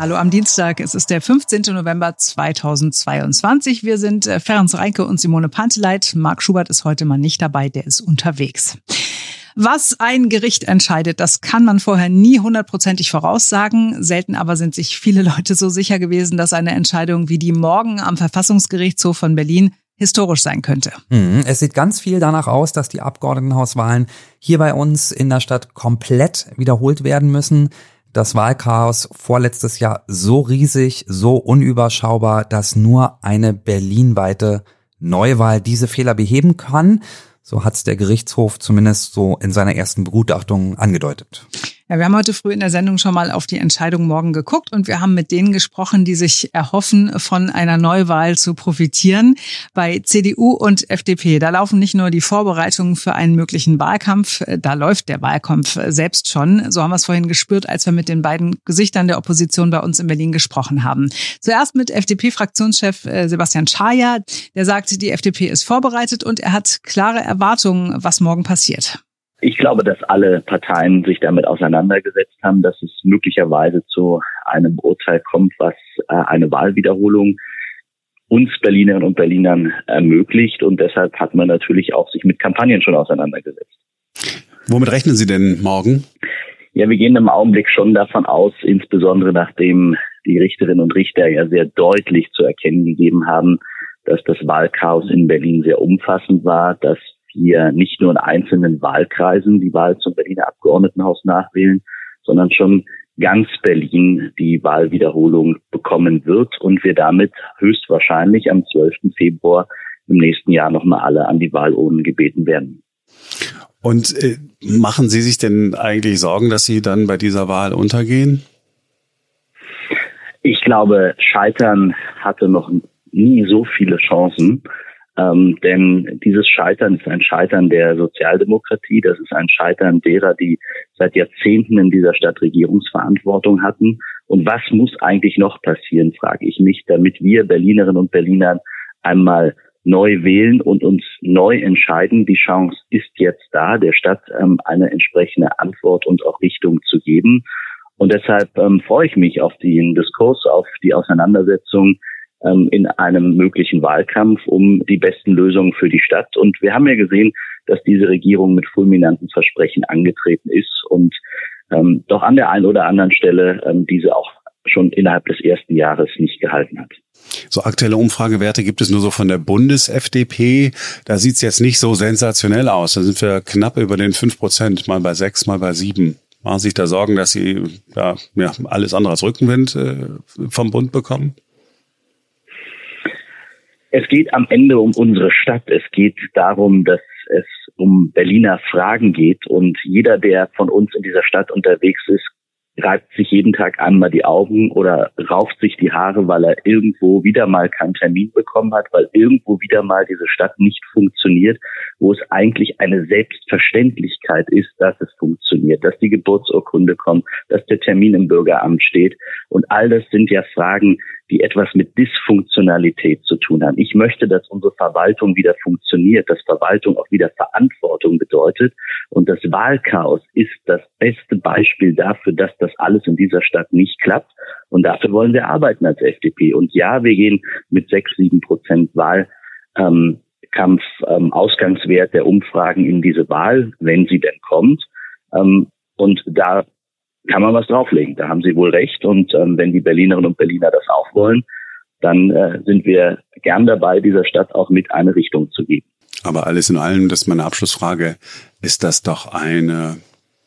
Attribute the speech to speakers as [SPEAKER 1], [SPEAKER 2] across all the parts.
[SPEAKER 1] Hallo am Dienstag, es ist der 15. November 2022. Wir sind äh, Ferenc Reinke und Simone Panteleit. Marc Schubert ist heute mal nicht dabei, der ist unterwegs. Was ein Gericht entscheidet, das kann man vorher nie hundertprozentig voraussagen. Selten aber sind sich viele Leute so sicher gewesen, dass eine Entscheidung wie die morgen am Verfassungsgerichtshof von Berlin historisch sein könnte.
[SPEAKER 2] Mhm. Es sieht ganz viel danach aus, dass die Abgeordnetenhauswahlen hier bei uns in der Stadt komplett wiederholt werden müssen das Wahlchaos vorletztes Jahr so riesig, so unüberschaubar, dass nur eine berlinweite Neuwahl diese Fehler beheben kann. So hat es der Gerichtshof zumindest so in seiner ersten Begutachtung angedeutet.
[SPEAKER 1] Ja, wir haben heute früh in der Sendung schon mal auf die Entscheidung morgen geguckt und wir haben mit denen gesprochen, die sich erhoffen, von einer Neuwahl zu profitieren. Bei CDU und FDP, da laufen nicht nur die Vorbereitungen für einen möglichen Wahlkampf, da läuft der Wahlkampf selbst schon. So haben wir es vorhin gespürt, als wir mit den beiden Gesichtern der Opposition bei uns in Berlin gesprochen haben. Zuerst mit FDP-Fraktionschef äh, Sebastian Schaja, der sagte, die FDP ist vorbereitet und er hat klare Erwartungen, was morgen passiert.
[SPEAKER 3] Ich glaube, dass alle Parteien sich damit auseinandergesetzt haben, dass es möglicherweise zu einem Urteil kommt, was äh, eine Wahlwiederholung uns Berlinerinnen und Berlinern ermöglicht. Und deshalb hat man natürlich auch sich mit Kampagnen schon auseinandergesetzt.
[SPEAKER 4] Womit rechnen Sie denn morgen?
[SPEAKER 3] Ja, wir gehen im Augenblick schon davon aus, insbesondere nachdem die Richterinnen und Richter ja sehr deutlich zu erkennen gegeben haben, dass das Wahlchaos in Berlin sehr umfassend war, dass wir nicht nur in einzelnen Wahlkreisen die Wahl zum Berliner Abgeordnetenhaus nachwählen, sondern schon ganz Berlin die Wahlwiederholung bekommen wird und wir damit höchstwahrscheinlich am 12. Februar im nächsten Jahr nochmal alle an die Wahlurnen gebeten werden.
[SPEAKER 4] Und äh, machen Sie sich denn eigentlich Sorgen, dass Sie dann bei dieser Wahl untergehen?
[SPEAKER 3] Ich glaube, Scheitern hatte noch nie so viele Chancen. Ähm, denn dieses Scheitern ist ein Scheitern der Sozialdemokratie, das ist ein Scheitern derer, die seit Jahrzehnten in dieser Stadt Regierungsverantwortung hatten. Und was muss eigentlich noch passieren, frage ich mich, damit wir Berlinerinnen und Berlinern einmal neu wählen und uns neu entscheiden. Die Chance ist jetzt da, der Stadt ähm, eine entsprechende Antwort und auch Richtung zu geben. Und deshalb ähm, freue ich mich auf den Diskurs, auf die Auseinandersetzung ähm, in einem möglichen Wahlkampf um die besten Lösungen für die Stadt. Und wir haben ja gesehen, dass diese Regierung mit fulminanten Versprechen angetreten ist und ähm, doch an der einen oder anderen Stelle ähm, diese auch schon innerhalb des ersten Jahres nicht gehalten hat.
[SPEAKER 4] So aktuelle Umfragewerte gibt es nur so von der Bundes-FDP. Da sieht es jetzt nicht so sensationell aus. Da sind wir knapp über den fünf Prozent, mal bei sechs, mal bei sieben. Machen Sie sich da Sorgen, dass Sie ja, ja, alles andere als Rückenwind äh, vom Bund bekommen?
[SPEAKER 3] Es geht am Ende um unsere Stadt. Es geht darum, dass es um Berliner Fragen geht. Und jeder, der von uns in dieser Stadt unterwegs ist, reibt sich jeden Tag einmal die Augen oder rauft sich die Haare, weil er irgendwo wieder mal keinen Termin bekommen hat, weil irgendwo wieder mal diese Stadt nicht funktioniert, wo es eigentlich eine Selbstverständlichkeit ist, dass es funktioniert, dass die Geburtsurkunde kommt, dass der Termin im Bürgeramt steht. Und all das sind ja Fragen, die etwas mit Dysfunktionalität zu tun haben. Ich möchte, dass unsere Verwaltung wieder funktioniert, dass Verwaltung auch wieder Verantwortung bedeutet. Und das Wahlchaos ist das beste Beispiel dafür, dass das alles in dieser Stadt nicht klappt. Und dafür wollen wir arbeiten als FDP. Und ja, wir gehen mit sechs, sieben Prozent Wahlkampf, ähm, Ausgangswert der Umfragen in diese Wahl, wenn sie denn kommt. Ähm, und da kann man was drauflegen. Da haben Sie wohl recht. Und ähm, wenn die Berlinerinnen und Berliner das auch wollen, dann äh, sind wir gern dabei, dieser Stadt auch mit eine Richtung zu geben.
[SPEAKER 4] Aber alles in allem, das ist meine Abschlussfrage, ist das doch eine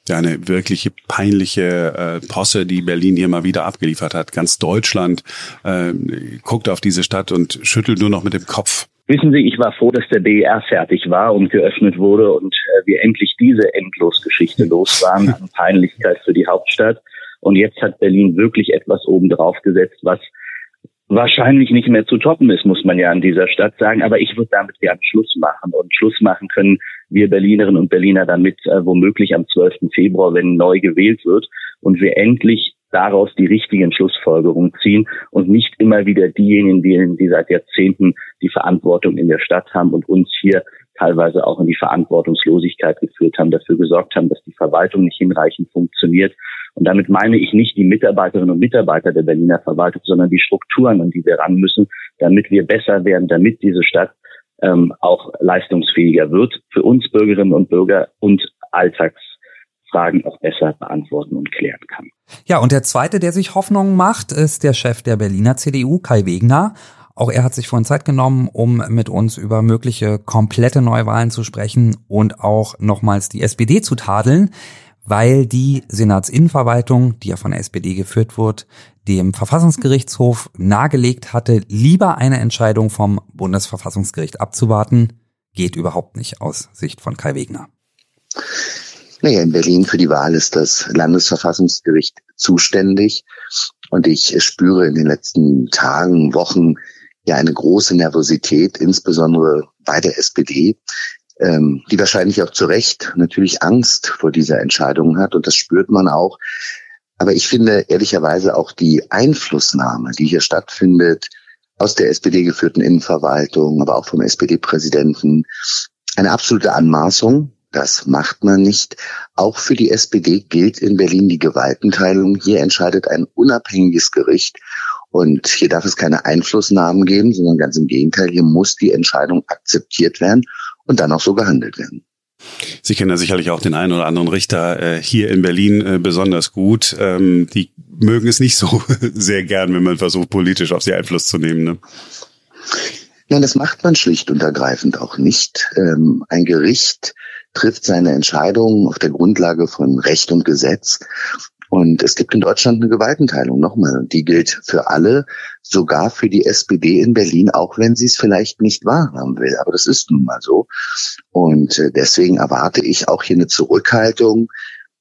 [SPEAKER 4] ja, eine wirkliche peinliche äh, Posse, die Berlin hier mal wieder abgeliefert hat. Ganz Deutschland äh, guckt auf diese Stadt und schüttelt nur noch mit dem Kopf.
[SPEAKER 3] Wissen Sie, ich war froh, dass der BER fertig war und geöffnet wurde und äh, wir endlich diese Endlosgeschichte los waren an Peinlichkeit für die Hauptstadt. Und jetzt hat Berlin wirklich etwas oben drauf gesetzt, was wahrscheinlich nicht mehr zu toppen ist, muss man ja an dieser Stadt sagen. Aber ich würde damit gerne Schluss machen. Und Schluss machen können wir Berlinerinnen und Berliner damit äh, womöglich am 12. Februar, wenn neu gewählt wird und wir endlich daraus die richtigen Schlussfolgerungen ziehen und nicht immer wieder diejenigen, die, die seit Jahrzehnten die Verantwortung in der Stadt haben und uns hier teilweise auch in die Verantwortungslosigkeit geführt haben, dafür gesorgt haben, dass die Verwaltung nicht hinreichend funktioniert. Und damit meine ich nicht die Mitarbeiterinnen und Mitarbeiter der Berliner Verwaltung, sondern die Strukturen, an die wir ran müssen, damit wir besser werden, damit diese Stadt ähm, auch leistungsfähiger wird, für uns Bürgerinnen und Bürger und Alltagsfragen auch besser beantworten und klären kann.
[SPEAKER 2] Ja, und der zweite, der sich Hoffnungen macht, ist der Chef der Berliner CDU, Kai Wegner. Auch er hat sich vorhin Zeit genommen, um mit uns über mögliche komplette Neuwahlen zu sprechen und auch nochmals die SPD zu tadeln, weil die Senatsinnenverwaltung, die ja von der SPD geführt wird, dem Verfassungsgerichtshof nahegelegt hatte, lieber eine Entscheidung vom Bundesverfassungsgericht abzuwarten, geht überhaupt nicht aus Sicht von Kai Wegner.
[SPEAKER 5] Naja, in Berlin für die Wahl ist das Landesverfassungsgericht zuständig. Und ich spüre in den letzten Tagen, Wochen ja eine große Nervosität, insbesondere bei der SPD, ähm, die wahrscheinlich auch zu Recht natürlich Angst vor dieser Entscheidung hat. Und das spürt man auch. Aber ich finde ehrlicherweise auch die Einflussnahme, die hier stattfindet, aus der SPD geführten Innenverwaltung, aber auch vom SPD-Präsidenten, eine absolute Anmaßung. Das macht man nicht. Auch für die SPD gilt in Berlin die Gewaltenteilung. Hier entscheidet ein unabhängiges Gericht. Und hier darf es keine Einflussnahmen geben, sondern ganz im Gegenteil, hier muss die Entscheidung akzeptiert werden und dann auch so gehandelt werden.
[SPEAKER 4] Sie kennen ja sicherlich auch den einen oder anderen Richter äh, hier in Berlin äh, besonders gut. Ähm, die mögen es nicht so sehr gern, wenn man versucht, politisch auf sie Einfluss zu nehmen. Ne?
[SPEAKER 5] Nein, das macht man schlicht und ergreifend auch nicht. Ähm, ein Gericht trifft seine Entscheidungen auf der Grundlage von Recht und Gesetz. Und es gibt in Deutschland eine Gewaltenteilung nochmal. Die gilt für alle, sogar für die SPD in Berlin, auch wenn sie es vielleicht nicht wahrhaben will. Aber das ist nun mal so. Und äh, deswegen erwarte ich auch hier eine Zurückhaltung.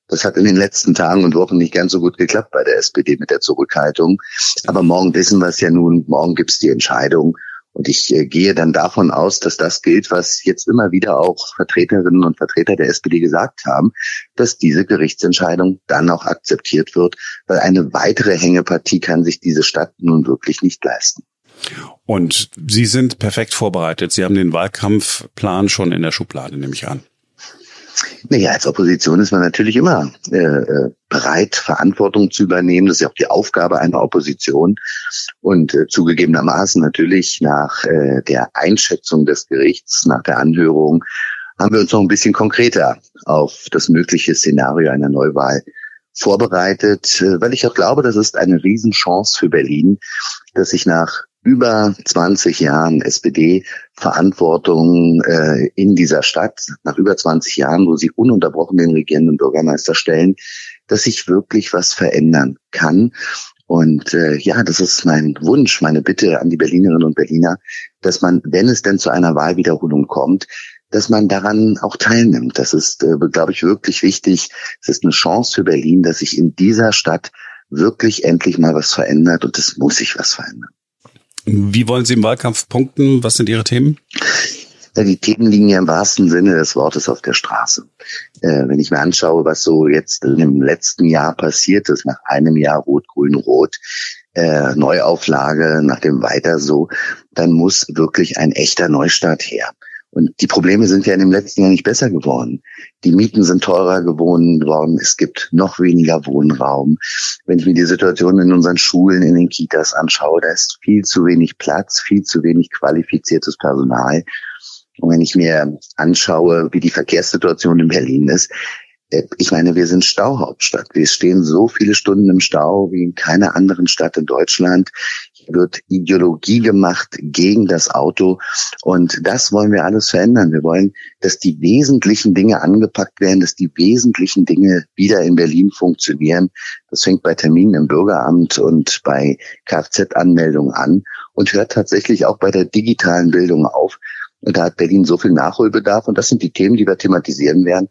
[SPEAKER 5] Das hat in den letzten Tagen und Wochen nicht ganz so gut geklappt bei der SPD mit der Zurückhaltung. Aber morgen wissen wir es ja nun. Morgen gibt es die Entscheidung. Und ich äh, gehe dann davon aus, dass das gilt, was jetzt immer wieder auch Vertreterinnen und Vertreter der SPD gesagt haben, dass diese Gerichtsentscheidung dann auch akzeptiert wird, weil eine weitere Hängepartie kann sich diese Stadt nun wirklich nicht leisten.
[SPEAKER 4] Und Sie sind perfekt vorbereitet. Sie haben den Wahlkampfplan schon in der Schublade, nehme ich an.
[SPEAKER 5] Naja, als Opposition ist man natürlich immer äh, äh, bereit, Verantwortung zu übernehmen. Das ist ja auch die Aufgabe einer Opposition. Und äh, zugegebenermaßen natürlich nach äh, der Einschätzung des Gerichts, nach der Anhörung, haben wir uns noch ein bisschen konkreter auf das mögliche Szenario einer Neuwahl vorbereitet, äh, weil ich auch glaube, das ist eine Riesenchance für Berlin, dass sich nach über 20 Jahren SPD-Verantwortung äh, in dieser Stadt, nach über 20 Jahren, wo sie ununterbrochen den regierenden Bürgermeister stellen, dass sich wirklich was verändern kann. Und äh, ja, das ist mein Wunsch, meine Bitte an die Berlinerinnen und Berliner, dass man, wenn es denn zu einer Wahlwiederholung kommt, dass man daran auch teilnimmt. Das ist, äh, glaube ich, wirklich wichtig. Es ist eine Chance für Berlin, dass sich in dieser Stadt wirklich endlich mal was verändert und es muss sich was verändern.
[SPEAKER 4] Wie wollen Sie im Wahlkampf punkten? Was sind Ihre Themen?
[SPEAKER 5] Ja, die Themen liegen ja im wahrsten Sinne des Wortes auf der Straße. Äh, wenn ich mir anschaue, was so jetzt im letzten Jahr passiert ist, nach einem Jahr Rot-Grün-Rot, äh, Neuauflage, nach dem Weiter so, dann muss wirklich ein echter Neustart her. Und die Probleme sind ja in dem letzten Jahr nicht besser geworden. Die Mieten sind teurer geworden. Es gibt noch weniger Wohnraum. Wenn ich mir die Situation in unseren Schulen, in den Kitas anschaue, da ist viel zu wenig Platz, viel zu wenig qualifiziertes Personal. Und wenn ich mir anschaue, wie die Verkehrssituation in Berlin ist, äh, ich meine, wir sind Stauhauptstadt. Wir stehen so viele Stunden im Stau wie in keiner anderen Stadt in Deutschland wird Ideologie gemacht gegen das Auto. Und das wollen wir alles verändern. Wir wollen, dass die wesentlichen Dinge angepackt werden, dass die wesentlichen Dinge wieder in Berlin funktionieren. Das fängt bei Terminen im Bürgeramt und bei Kfz-Anmeldungen an und hört tatsächlich auch bei der digitalen Bildung auf. Und da hat Berlin so viel Nachholbedarf und das sind die Themen, die wir thematisieren werden.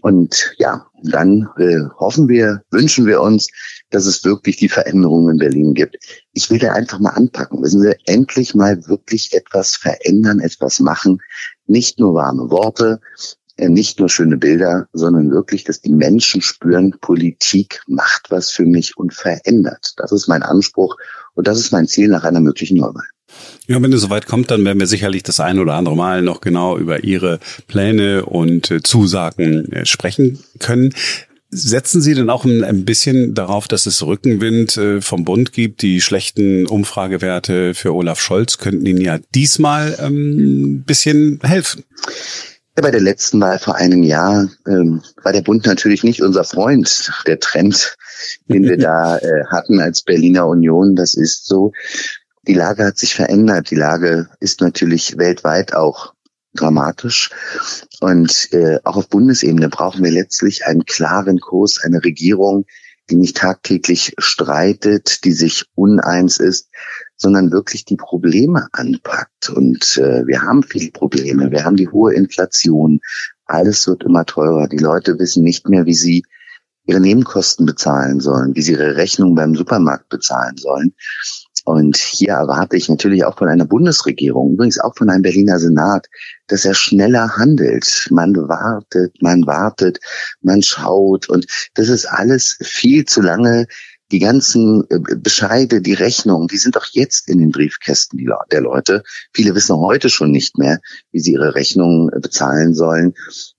[SPEAKER 5] Und ja, dann äh, hoffen wir, wünschen wir uns, dass es wirklich die Veränderungen in Berlin gibt. Ich will da einfach mal anpacken. Müssen wir endlich mal wirklich etwas verändern, etwas machen. Nicht nur warme Worte. äh, nicht nur schöne Bilder, sondern wirklich, dass die Menschen spüren, Politik macht was für mich und verändert. Das ist mein Anspruch und das ist mein Ziel nach einer möglichen Neuwahl.
[SPEAKER 4] Ja, wenn es soweit kommt, dann werden wir sicherlich das ein oder andere Mal noch genau über Ihre Pläne und äh, Zusagen äh, sprechen können. Setzen Sie denn auch ein bisschen darauf, dass es Rückenwind äh, vom Bund gibt? Die schlechten Umfragewerte für Olaf Scholz könnten Ihnen ja diesmal ähm, ein bisschen helfen.
[SPEAKER 5] Ja, bei der letzten Wahl vor einem Jahr ähm, war der Bund natürlich nicht unser Freund. Der Trend, den wir da äh, hatten als Berliner Union, das ist so. Die Lage hat sich verändert. Die Lage ist natürlich weltweit auch dramatisch. Und äh, auch auf Bundesebene brauchen wir letztlich einen klaren Kurs, eine Regierung, die nicht tagtäglich streitet, die sich uneins ist, sondern wirklich die Probleme anpackt. Und äh, wir haben viele Probleme. Wir haben die hohe Inflation. Alles wird immer teurer. Die Leute wissen nicht mehr, wie sie ihre Nebenkosten bezahlen sollen, wie sie ihre Rechnung beim Supermarkt bezahlen sollen. Und hier erwarte ich natürlich auch von einer Bundesregierung, übrigens auch von einem Berliner Senat, dass er schneller handelt. Man wartet, man wartet, man schaut und das ist alles viel zu lange. Die ganzen äh, Bescheide, die Rechnungen, die sind doch jetzt in den Briefkästen der Leute. Viele wissen heute schon nicht mehr, wie sie ihre Rechnungen äh, bezahlen sollen.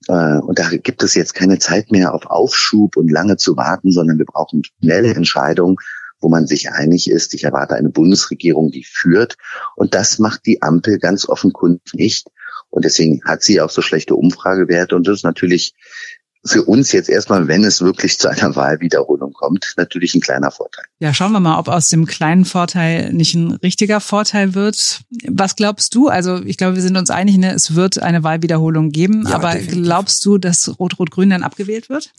[SPEAKER 5] Äh, und da gibt es jetzt keine Zeit mehr auf Aufschub und lange zu warten, sondern wir brauchen schnelle Entscheidungen wo man sich einig ist. Ich erwarte eine Bundesregierung, die führt. Und das macht die Ampel ganz offenkundig nicht. Und deswegen hat sie auch so schlechte Umfragewerte. Und das ist natürlich für uns jetzt erstmal, wenn es wirklich zu einer Wahlwiederholung kommt, natürlich ein kleiner Vorteil.
[SPEAKER 1] Ja, schauen wir mal, ob aus dem kleinen Vorteil nicht ein richtiger Vorteil wird. Was glaubst du? Also ich glaube, wir sind uns einig, ne? es wird eine Wahlwiederholung geben. Ja, aber definitiv. glaubst du, dass Rot-Rot-Grün dann abgewählt wird?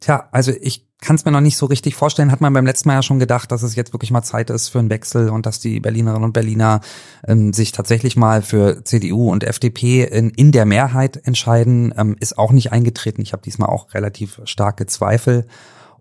[SPEAKER 2] Tja, also ich kann es mir noch nicht so richtig vorstellen. Hat man beim letzten Mal ja schon gedacht, dass es jetzt wirklich mal Zeit ist für einen Wechsel und dass die Berlinerinnen und Berliner ähm, sich tatsächlich mal für CDU und FDP in, in der Mehrheit entscheiden, ähm, ist auch nicht eingetreten. Ich habe diesmal auch relativ starke Zweifel.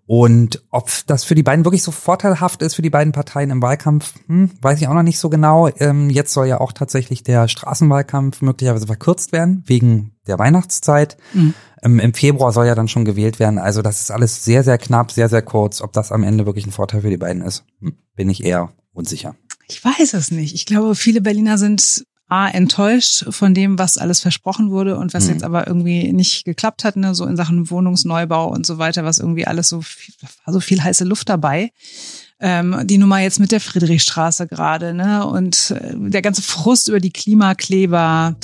[SPEAKER 2] Und ob das für die beiden wirklich so vorteilhaft ist, für die beiden Parteien im Wahlkampf, hm, weiß ich auch noch nicht so genau. Ähm, jetzt soll ja auch tatsächlich der Straßenwahlkampf möglicherweise verkürzt werden, wegen der Weihnachtszeit. Mhm. Ähm, Im Februar soll ja dann schon gewählt werden. Also das ist alles sehr, sehr knapp, sehr, sehr kurz. Ob das am Ende wirklich ein Vorteil für die beiden ist, hm, bin ich eher unsicher.
[SPEAKER 1] Ich weiß es nicht. Ich glaube, viele Berliner sind A, enttäuscht von dem, was alles versprochen wurde und was mhm. jetzt aber irgendwie nicht geklappt hat, ne, so in Sachen Wohnungsneubau und so weiter, was irgendwie alles so viel, war so viel heiße Luft dabei. Ähm, die Nummer jetzt mit der Friedrichstraße gerade, ne, und äh, der ganze Frust über die Klimakleber.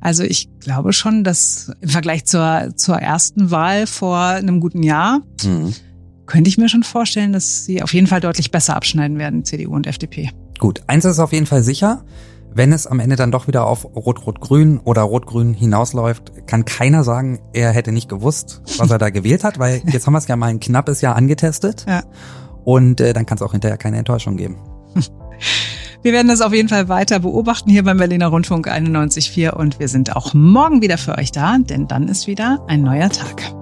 [SPEAKER 1] Also ich glaube schon, dass im Vergleich zur, zur ersten Wahl vor einem guten Jahr mhm. könnte ich mir schon vorstellen, dass sie auf jeden Fall deutlich besser abschneiden werden, CDU und FDP.
[SPEAKER 2] Gut, eins ist auf jeden Fall sicher. Wenn es am Ende dann doch wieder auf Rot-Rot-Grün oder Rot-Grün hinausläuft, kann keiner sagen, er hätte nicht gewusst, was er da gewählt hat, weil jetzt haben wir es ja mal ein knappes Jahr angetestet. Ja. Und äh, dann kann es auch hinterher keine Enttäuschung geben.
[SPEAKER 1] Wir werden das auf jeden Fall weiter beobachten hier beim Berliner Rundfunk 91.4 und wir sind auch morgen wieder für euch da, denn dann ist wieder ein neuer Tag.